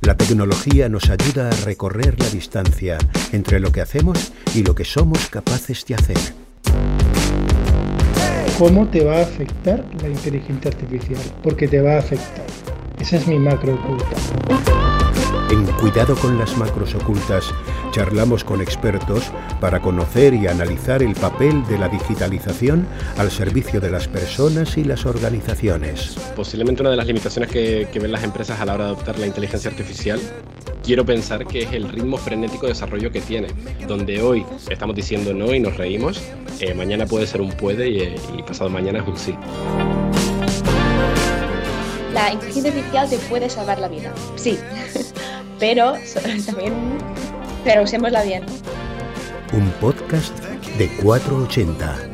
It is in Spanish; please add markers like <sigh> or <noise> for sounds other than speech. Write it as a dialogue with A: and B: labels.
A: La tecnología nos ayuda a recorrer la distancia entre lo que hacemos y lo que somos capaces de hacer.
B: ¿Cómo te va a afectar la inteligencia artificial? Porque te va a afectar. Esa es mi macro oculta.
A: Cuidado con las macros ocultas, charlamos con expertos para conocer y analizar el papel de la digitalización al servicio de las personas y las organizaciones.
C: Posiblemente una de las limitaciones que, ven las empresas a la hora de adoptar la inteligencia artificial quiero pensar que es el ritmo frenético de desarrollo que tiene, donde hoy estamos diciendo no y nos reímos, eh, mañana puede ser un puede y, eh, y pasado mañana es un sí.
D: La inteligencia artificial te puede salvar la vida, sí, <laughs> pero <laughs> también, pero usémosla bien.
A: Un podcast de 480.